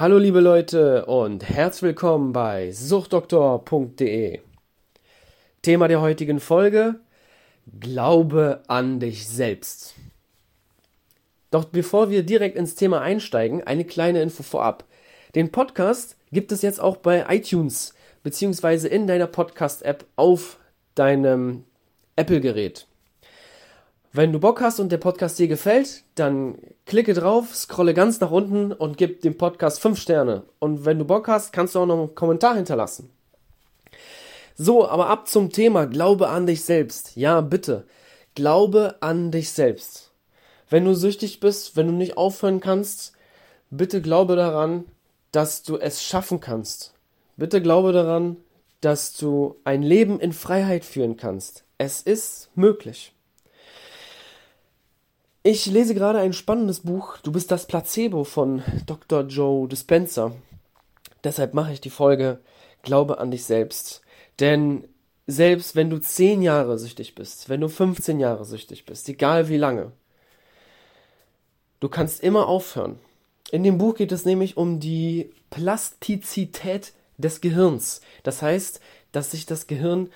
Hallo liebe Leute und herzlich willkommen bei suchtdoktor.de. Thema der heutigen Folge: Glaube an dich selbst. Doch bevor wir direkt ins Thema einsteigen, eine kleine Info vorab. Den Podcast gibt es jetzt auch bei iTunes beziehungsweise in deiner Podcast-App auf deinem Apple-Gerät. Wenn du Bock hast und der Podcast dir gefällt, dann klicke drauf, scrolle ganz nach unten und gib dem Podcast 5 Sterne. Und wenn du Bock hast, kannst du auch noch einen Kommentar hinterlassen. So, aber ab zum Thema Glaube an dich selbst. Ja, bitte. Glaube an dich selbst. Wenn du süchtig bist, wenn du nicht aufhören kannst, bitte glaube daran, dass du es schaffen kannst. Bitte glaube daran, dass du ein Leben in Freiheit führen kannst. Es ist möglich. Ich lese gerade ein spannendes Buch. Du bist das Placebo von Dr. Joe Dispenza. Deshalb mache ich die Folge Glaube an dich selbst. Denn selbst wenn du 10 Jahre süchtig bist, wenn du 15 Jahre süchtig bist, egal wie lange, du kannst immer aufhören. In dem Buch geht es nämlich um die Plastizität des Gehirns. Das heißt, dass sich das Gehirn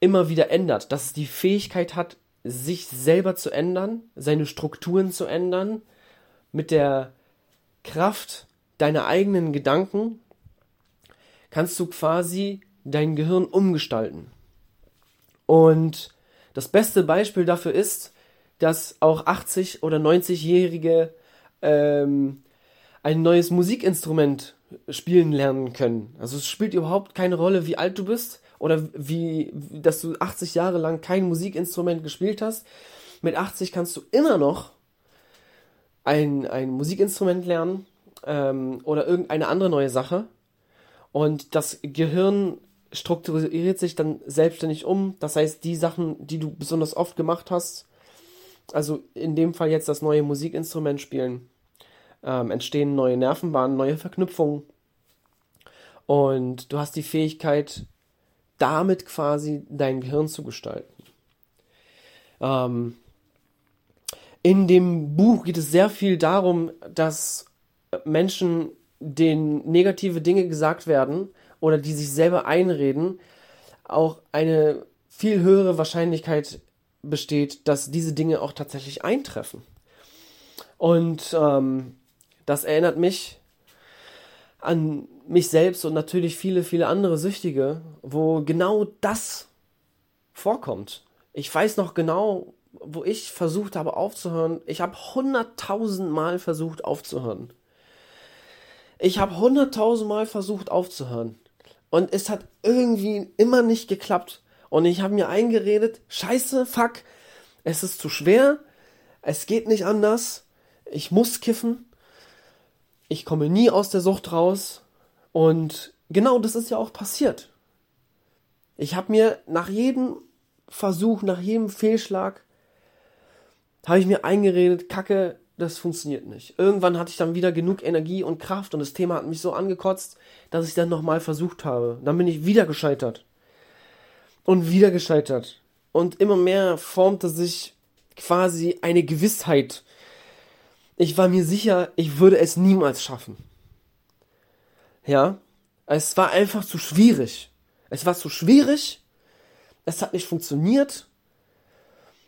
immer wieder ändert, dass es die Fähigkeit hat, sich selber zu ändern, seine Strukturen zu ändern, mit der Kraft deiner eigenen Gedanken kannst du quasi dein Gehirn umgestalten. Und das beste Beispiel dafür ist, dass auch 80- oder 90-Jährige ähm, ein neues Musikinstrument spielen lernen können. Also es spielt überhaupt keine Rolle, wie alt du bist oder wie, dass du 80 Jahre lang kein Musikinstrument gespielt hast. Mit 80 kannst du immer noch ein, ein Musikinstrument lernen ähm, oder irgendeine andere neue Sache. Und das Gehirn strukturiert sich dann selbstständig um. Das heißt, die Sachen, die du besonders oft gemacht hast, also in dem Fall jetzt das neue Musikinstrument spielen, ähm, entstehen neue Nervenbahnen, neue Verknüpfungen. Und du hast die Fähigkeit, damit quasi dein Gehirn zu gestalten. Ähm, in dem Buch geht es sehr viel darum, dass Menschen, denen negative Dinge gesagt werden oder die sich selber einreden, auch eine viel höhere Wahrscheinlichkeit besteht, dass diese Dinge auch tatsächlich eintreffen. Und ähm, das erinnert mich an mich selbst und natürlich viele, viele andere Süchtige, wo genau das vorkommt. Ich weiß noch genau, wo ich versucht habe aufzuhören. Ich habe hunderttausend Mal versucht aufzuhören. Ich habe hunderttausend Mal versucht aufzuhören. Und es hat irgendwie immer nicht geklappt. Und ich habe mir eingeredet, scheiße, fuck, es ist zu schwer, es geht nicht anders, ich muss kiffen ich komme nie aus der Sucht raus. Und genau das ist ja auch passiert. Ich habe mir nach jedem Versuch, nach jedem Fehlschlag, habe ich mir eingeredet, Kacke, das funktioniert nicht. Irgendwann hatte ich dann wieder genug Energie und Kraft und das Thema hat mich so angekotzt, dass ich dann nochmal versucht habe. Dann bin ich wieder gescheitert. Und wieder gescheitert. Und immer mehr formte sich quasi eine Gewissheit ich war mir sicher, ich würde es niemals schaffen. Ja, es war einfach zu schwierig. Es war zu schwierig. Es hat nicht funktioniert.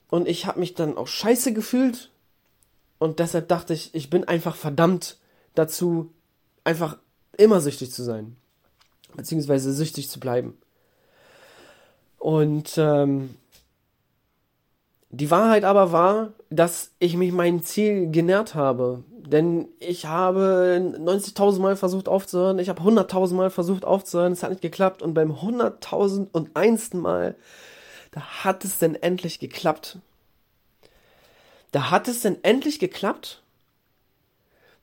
Und ich habe mich dann auch scheiße gefühlt. Und deshalb dachte ich, ich bin einfach verdammt dazu, einfach immer süchtig zu sein. Beziehungsweise süchtig zu bleiben. Und ähm, die Wahrheit aber war, dass ich mich meinem Ziel genährt habe. Denn ich habe 90.000 Mal versucht aufzuhören, ich habe 100.000 Mal versucht aufzuhören, es hat nicht geklappt. Und beim 100.001. Mal, da hat es denn endlich geklappt. Da hat es denn endlich geklappt,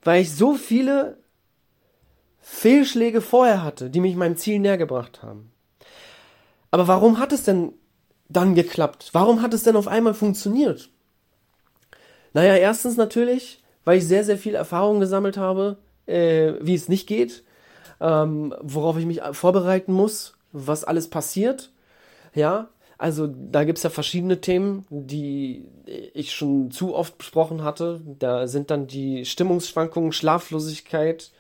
weil ich so viele Fehlschläge vorher hatte, die mich meinem Ziel näher gebracht haben. Aber warum hat es denn dann geklappt? Warum hat es denn auf einmal funktioniert? Naja, erstens natürlich, weil ich sehr, sehr viel Erfahrung gesammelt habe, äh, wie es nicht geht, ähm, worauf ich mich vorbereiten muss, was alles passiert. Ja, also da gibt es ja verschiedene Themen, die ich schon zu oft besprochen hatte. Da sind dann die Stimmungsschwankungen, Schlaflosigkeit,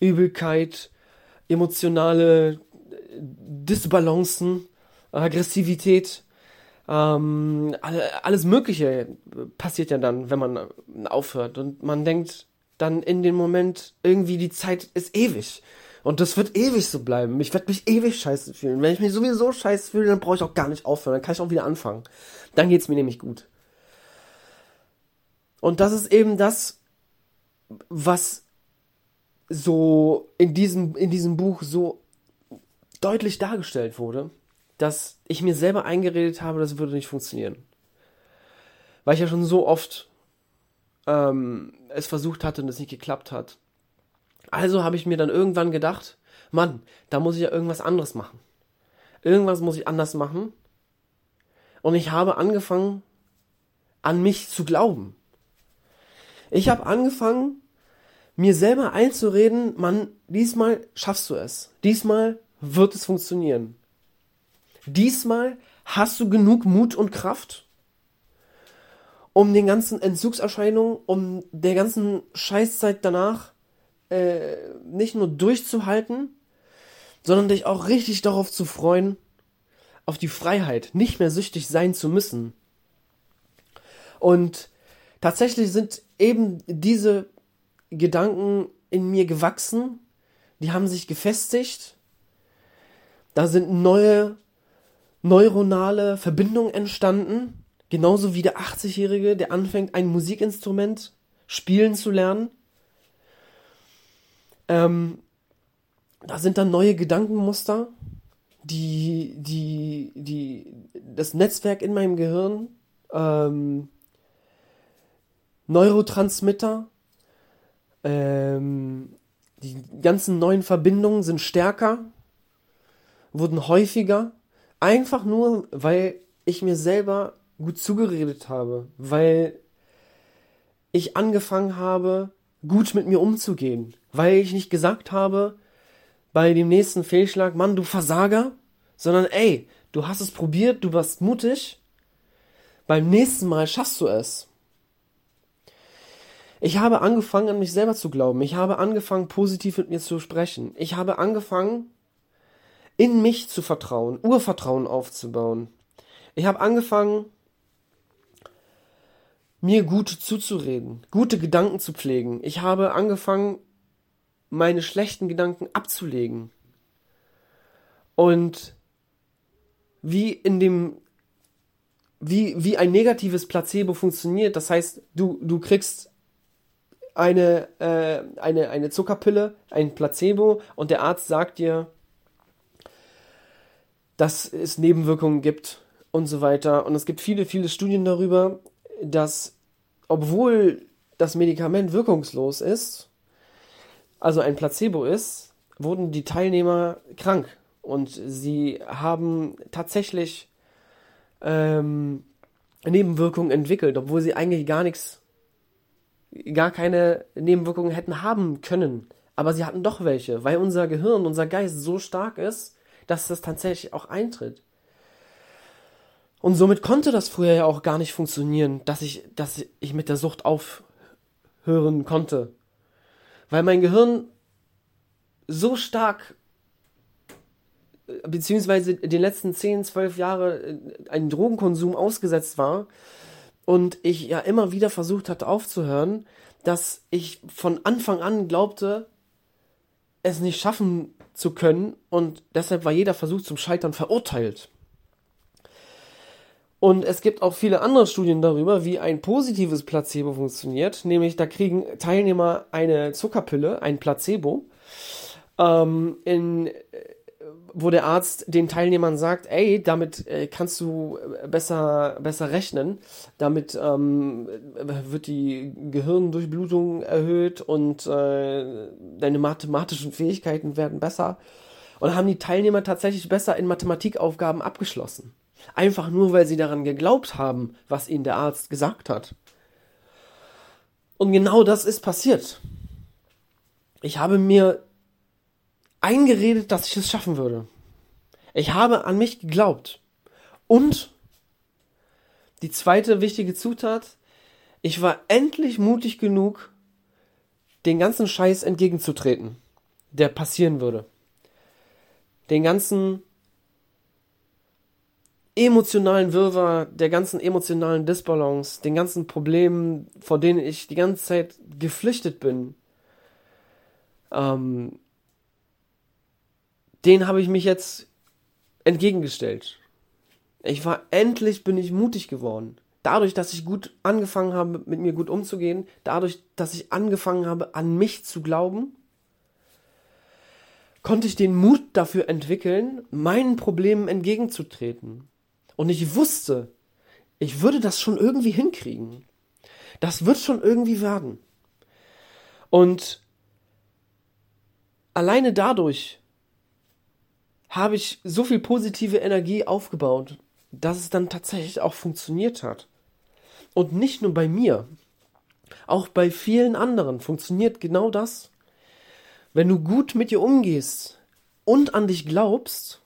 Übelkeit, emotionale Disbalancen, Aggressivität, ähm, alles Mögliche passiert ja dann, wenn man aufhört. Und man denkt dann in dem Moment, irgendwie die Zeit ist ewig. Und das wird ewig so bleiben. Ich werde mich ewig scheiße fühlen. Wenn ich mich sowieso scheiße fühle, dann brauche ich auch gar nicht aufhören. Dann kann ich auch wieder anfangen. Dann geht es mir nämlich gut. Und das ist eben das, was so in diesem, in diesem Buch so deutlich dargestellt wurde, dass ich mir selber eingeredet habe, das würde nicht funktionieren. Weil ich ja schon so oft ähm, es versucht hatte und es nicht geklappt hat. Also habe ich mir dann irgendwann gedacht, Mann, da muss ich ja irgendwas anderes machen. Irgendwas muss ich anders machen. Und ich habe angefangen, an mich zu glauben. Ich habe angefangen, mir selber einzureden, Mann, diesmal schaffst du es. Diesmal wird es funktionieren. Diesmal hast du genug Mut und Kraft, um den ganzen Entzugserscheinungen, um der ganzen Scheißzeit danach äh, nicht nur durchzuhalten, sondern dich auch richtig darauf zu freuen, auf die Freiheit, nicht mehr süchtig sein zu müssen. Und tatsächlich sind eben diese Gedanken in mir gewachsen, die haben sich gefestigt, da sind neue neuronale Verbindungen entstanden, genauso wie der 80-Jährige, der anfängt, ein Musikinstrument spielen zu lernen. Ähm, da sind dann neue Gedankenmuster, die, die, die, das Netzwerk in meinem Gehirn, ähm, Neurotransmitter, ähm, die ganzen neuen Verbindungen sind stärker, wurden häufiger, einfach nur, weil ich mir selber gut zugeredet habe, weil ich angefangen habe, gut mit mir umzugehen, weil ich nicht gesagt habe, bei dem nächsten Fehlschlag, Mann, du Versager, sondern ey, du hast es probiert, du warst mutig, beim nächsten Mal schaffst du es. Ich habe angefangen, an mich selber zu glauben. Ich habe angefangen, positiv mit mir zu sprechen. Ich habe angefangen, in mich zu vertrauen, Urvertrauen aufzubauen. Ich habe angefangen, mir gut zuzureden, gute Gedanken zu pflegen. Ich habe angefangen, meine schlechten Gedanken abzulegen. Und wie in dem, wie, wie ein negatives Placebo funktioniert, das heißt, du, du kriegst eine, äh, eine, eine Zuckerpille, ein Placebo und der Arzt sagt dir, dass es Nebenwirkungen gibt und so weiter. Und es gibt viele, viele Studien darüber, dass obwohl das Medikament wirkungslos ist, also ein Placebo ist, wurden die Teilnehmer krank und sie haben tatsächlich ähm, Nebenwirkungen entwickelt, obwohl sie eigentlich gar nichts, gar keine Nebenwirkungen hätten haben können. Aber sie hatten doch welche, weil unser Gehirn, unser Geist so stark ist, dass das tatsächlich auch eintritt. Und somit konnte das früher ja auch gar nicht funktionieren, dass ich, dass ich mit der Sucht aufhören konnte. Weil mein Gehirn so stark, beziehungsweise den letzten 10, 12 Jahre äh, einen Drogenkonsum ausgesetzt war und ich ja immer wieder versucht hatte aufzuhören, dass ich von Anfang an glaubte, es nicht schaffen zu können und deshalb war jeder Versuch zum Scheitern verurteilt. Und es gibt auch viele andere Studien darüber, wie ein positives Placebo funktioniert. Nämlich, da kriegen Teilnehmer eine Zuckerpille, ein Placebo, ähm, in, wo der Arzt den Teilnehmern sagt, ey, damit äh, kannst du besser, besser rechnen. Damit ähm, wird die Gehirndurchblutung erhöht und äh, deine mathematischen Fähigkeiten werden besser. Und haben die Teilnehmer tatsächlich besser in Mathematikaufgaben abgeschlossen. Einfach nur, weil sie daran geglaubt haben, was ihnen der Arzt gesagt hat. Und genau das ist passiert. Ich habe mir eingeredet, dass ich es schaffen würde. Ich habe an mich geglaubt. Und die zweite wichtige Zutat, ich war endlich mutig genug, den ganzen Scheiß entgegenzutreten. der passieren würde. Den ganzen emotionalen Wirrwarr, der ganzen emotionalen Disbalance, den ganzen Problemen, vor denen ich die ganze Zeit geflüchtet bin, ähm, den habe ich mich jetzt entgegengestellt. Ich war endlich bin ich mutig geworden. Dadurch, dass ich gut angefangen habe, mit mir gut umzugehen, dadurch, dass ich angefangen habe, an mich zu glauben, konnte ich den Mut dafür entwickeln, meinen Problemen entgegenzutreten. Und ich wusste, ich würde das schon irgendwie hinkriegen. Das wird schon irgendwie werden. Und alleine dadurch habe ich so viel positive Energie aufgebaut, dass es dann tatsächlich auch funktioniert hat. Und nicht nur bei mir, auch bei vielen anderen funktioniert genau das. Wenn du gut mit dir umgehst und an dich glaubst,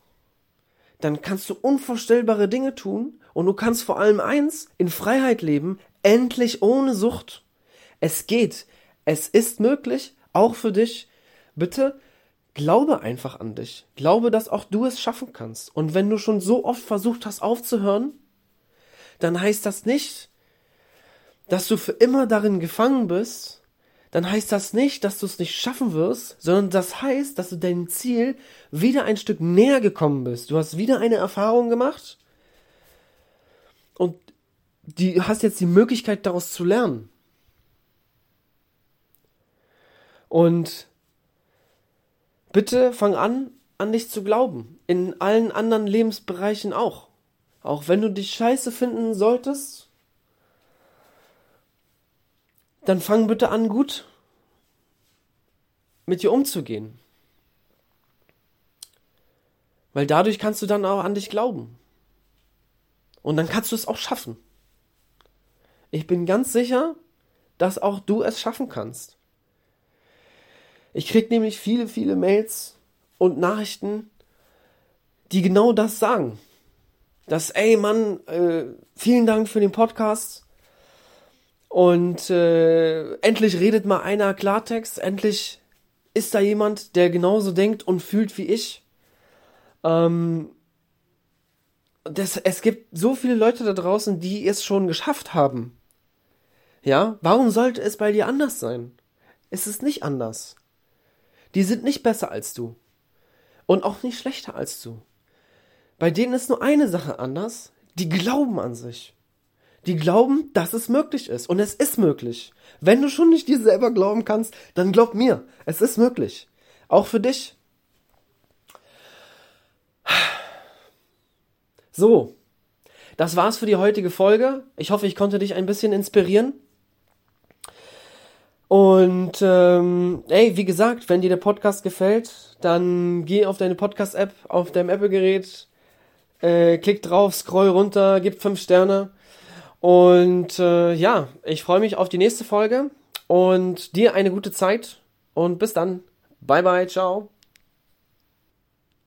dann kannst du unvorstellbare Dinge tun und du kannst vor allem eins, in Freiheit leben, endlich ohne Sucht. Es geht. Es ist möglich, auch für dich. Bitte glaube einfach an dich. Glaube, dass auch du es schaffen kannst. Und wenn du schon so oft versucht hast aufzuhören, dann heißt das nicht, dass du für immer darin gefangen bist, dann heißt das nicht, dass du es nicht schaffen wirst, sondern das heißt, dass du deinem Ziel wieder ein Stück näher gekommen bist. Du hast wieder eine Erfahrung gemacht und du hast jetzt die Möglichkeit daraus zu lernen. Und bitte fang an, an dich zu glauben. In allen anderen Lebensbereichen auch. Auch wenn du dich scheiße finden solltest, dann fang bitte an, gut mit dir umzugehen. Weil dadurch kannst du dann auch an dich glauben. Und dann kannst du es auch schaffen. Ich bin ganz sicher, dass auch du es schaffen kannst. Ich krieg nämlich viele, viele Mails und Nachrichten, die genau das sagen. Dass, ey Mann, äh, vielen Dank für den Podcast. Und äh, endlich redet mal einer Klartext, endlich ist da jemand, der genauso denkt und fühlt wie ich. Ähm, das, es gibt so viele Leute da draußen, die es schon geschafft haben. Ja, warum sollte es bei dir anders sein? Es ist nicht anders. Die sind nicht besser als du. Und auch nicht schlechter als du. Bei denen ist nur eine Sache anders. Die glauben an sich die glauben, dass es möglich ist. Und es ist möglich. Wenn du schon nicht dir selber glauben kannst, dann glaub mir, es ist möglich. Auch für dich. So, das war's für die heutige Folge. Ich hoffe, ich konnte dich ein bisschen inspirieren. Und ähm, ey, wie gesagt, wenn dir der Podcast gefällt, dann geh auf deine Podcast-App, auf deinem Apple-Gerät, äh, klick drauf, scroll runter, gib fünf Sterne und äh, ja, ich freue mich auf die nächste Folge und dir eine gute Zeit und bis dann. Bye bye, ciao.